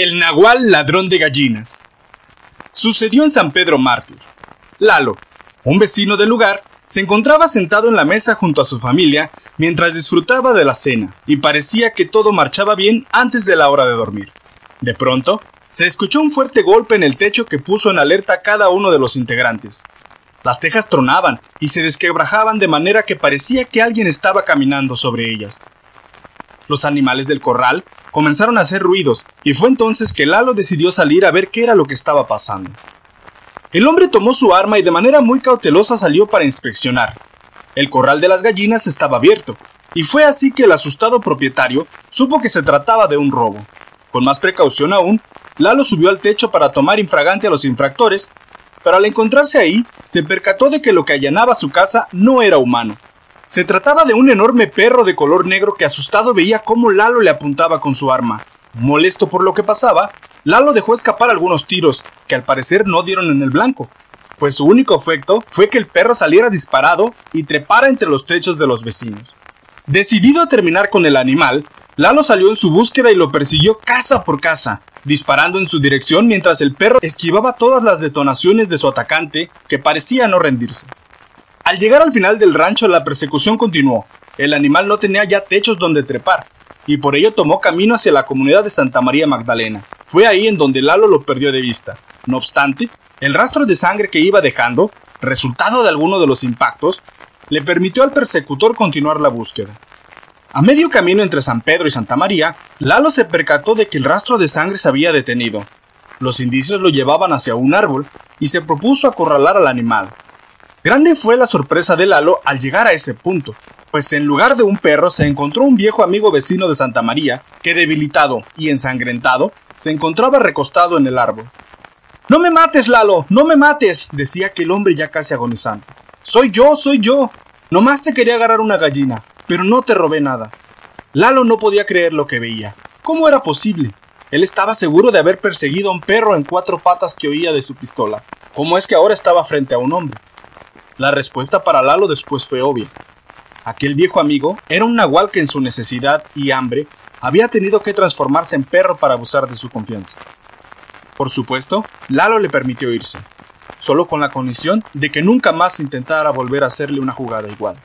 El Nahual ladrón de gallinas. Sucedió en San Pedro Mártir. Lalo, un vecino del lugar, se encontraba sentado en la mesa junto a su familia mientras disfrutaba de la cena y parecía que todo marchaba bien antes de la hora de dormir. De pronto, se escuchó un fuerte golpe en el techo que puso en alerta a cada uno de los integrantes. Las tejas tronaban y se desquebrajaban de manera que parecía que alguien estaba caminando sobre ellas. Los animales del corral comenzaron a hacer ruidos y fue entonces que Lalo decidió salir a ver qué era lo que estaba pasando. El hombre tomó su arma y de manera muy cautelosa salió para inspeccionar. El corral de las gallinas estaba abierto, y fue así que el asustado propietario supo que se trataba de un robo. Con más precaución aún, Lalo subió al techo para tomar infragante a los infractores, pero al encontrarse ahí, se percató de que lo que allanaba su casa no era humano, se trataba de un enorme perro de color negro que asustado veía cómo Lalo le apuntaba con su arma. Molesto por lo que pasaba, Lalo dejó escapar algunos tiros, que al parecer no dieron en el blanco, pues su único efecto fue que el perro saliera disparado y trepara entre los techos de los vecinos. Decidido a terminar con el animal, Lalo salió en su búsqueda y lo persiguió casa por casa, disparando en su dirección mientras el perro esquivaba todas las detonaciones de su atacante, que parecía no rendirse. Al llegar al final del rancho la persecución continuó. El animal no tenía ya techos donde trepar, y por ello tomó camino hacia la comunidad de Santa María Magdalena. Fue ahí en donde Lalo lo perdió de vista. No obstante, el rastro de sangre que iba dejando, resultado de alguno de los impactos, le permitió al persecutor continuar la búsqueda. A medio camino entre San Pedro y Santa María, Lalo se percató de que el rastro de sangre se había detenido. Los indicios lo llevaban hacia un árbol y se propuso acorralar al animal. Grande fue la sorpresa de Lalo al llegar a ese punto, pues en lugar de un perro se encontró un viejo amigo vecino de Santa María, que debilitado y ensangrentado, se encontraba recostado en el árbol. No me mates, Lalo, no me mates, decía aquel hombre ya casi agonizando. Soy yo, soy yo. Nomás te quería agarrar una gallina, pero no te robé nada. Lalo no podía creer lo que veía. ¿Cómo era posible? Él estaba seguro de haber perseguido a un perro en cuatro patas que oía de su pistola. ¿Cómo es que ahora estaba frente a un hombre? La respuesta para Lalo después fue obvia. Aquel viejo amigo era un nahual que en su necesidad y hambre había tenido que transformarse en perro para abusar de su confianza. Por supuesto, Lalo le permitió irse, solo con la condición de que nunca más intentara volver a hacerle una jugada igual.